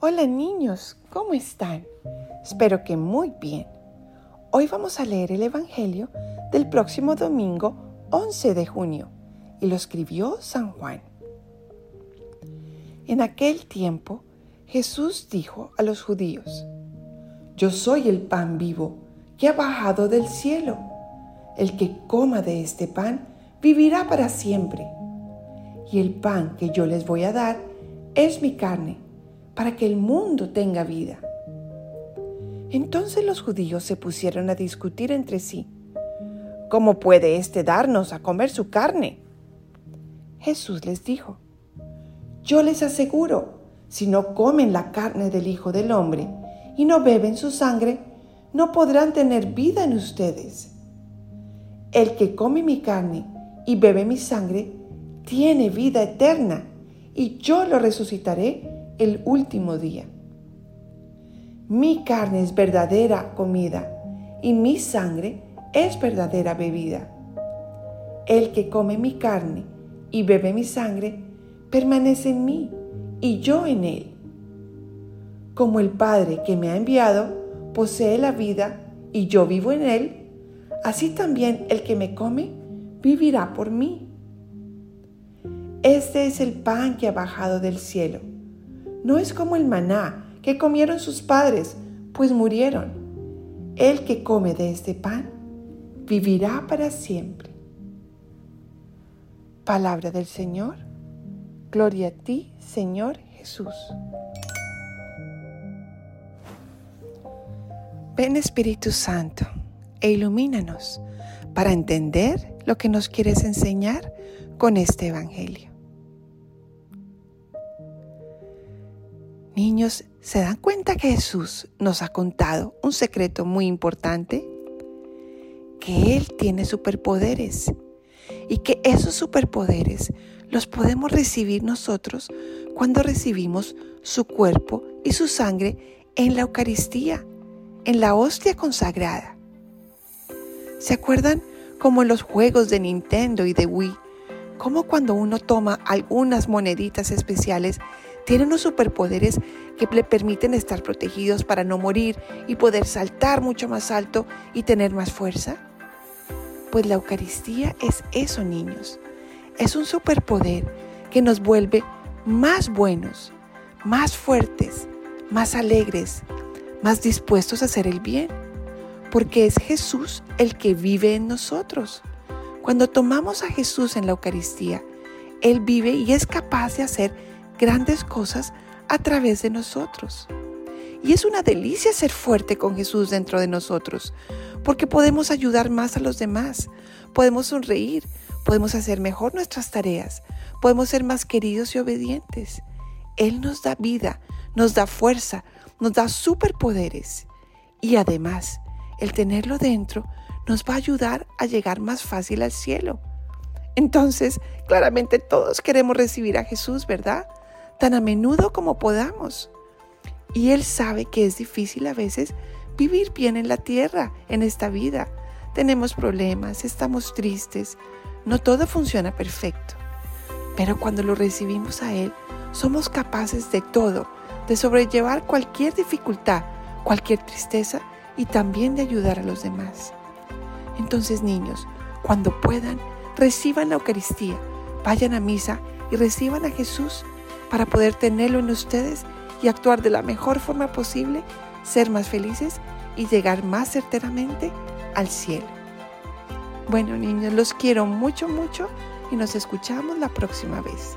Hola niños, ¿cómo están? Espero que muy bien. Hoy vamos a leer el Evangelio del próximo domingo 11 de junio y lo escribió San Juan. En aquel tiempo Jesús dijo a los judíos, Yo soy el pan vivo que ha bajado del cielo. El que coma de este pan vivirá para siempre. Y el pan que yo les voy a dar es mi carne, para que el mundo tenga vida. Entonces los judíos se pusieron a discutir entre sí. ¿Cómo puede éste darnos a comer su carne? Jesús les dijo, Yo les aseguro, si no comen la carne del Hijo del Hombre y no beben su sangre, no podrán tener vida en ustedes. El que come mi carne y bebe mi sangre, tiene vida eterna, y yo lo resucitaré el último día. Mi carne es verdadera comida y mi sangre es verdadera bebida. El que come mi carne y bebe mi sangre permanece en mí y yo en él. Como el Padre que me ha enviado posee la vida y yo vivo en él, así también el que me come vivirá por mí. Este es el pan que ha bajado del cielo. No es como el maná que comieron sus padres, pues murieron. El que come de este pan vivirá para siempre. Palabra del Señor. Gloria a ti, Señor Jesús. Ven Espíritu Santo e ilumínanos para entender lo que nos quieres enseñar con este Evangelio. Niños, ¿se dan cuenta que Jesús nos ha contado un secreto muy importante? Que Él tiene superpoderes y que esos superpoderes los podemos recibir nosotros cuando recibimos su cuerpo y su sangre en la Eucaristía, en la hostia consagrada. ¿Se acuerdan como en los juegos de Nintendo y de Wii? Como cuando uno toma algunas moneditas especiales tiene unos superpoderes que le permiten estar protegidos para no morir y poder saltar mucho más alto y tener más fuerza? Pues la Eucaristía es eso, niños. Es un superpoder que nos vuelve más buenos, más fuertes, más alegres, más dispuestos a hacer el bien, porque es Jesús el que vive en nosotros. Cuando tomamos a Jesús en la Eucaristía, Él vive y es capaz de hacer grandes cosas a través de nosotros. Y es una delicia ser fuerte con Jesús dentro de nosotros, porque podemos ayudar más a los demás, podemos sonreír, podemos hacer mejor nuestras tareas, podemos ser más queridos y obedientes. Él nos da vida, nos da fuerza, nos da superpoderes. Y además, el tenerlo dentro nos va a ayudar a llegar más fácil al cielo. Entonces, claramente todos queremos recibir a Jesús, ¿verdad? Tan a menudo como podamos. Y Él sabe que es difícil a veces vivir bien en la tierra, en esta vida. Tenemos problemas, estamos tristes, no todo funciona perfecto. Pero cuando lo recibimos a Él, somos capaces de todo, de sobrellevar cualquier dificultad, cualquier tristeza y también de ayudar a los demás. Entonces, niños, cuando puedan, reciban la Eucaristía, vayan a misa y reciban a Jesús para poder tenerlo en ustedes y actuar de la mejor forma posible, ser más felices y llegar más certeramente al cielo. Bueno niños, los quiero mucho, mucho y nos escuchamos la próxima vez.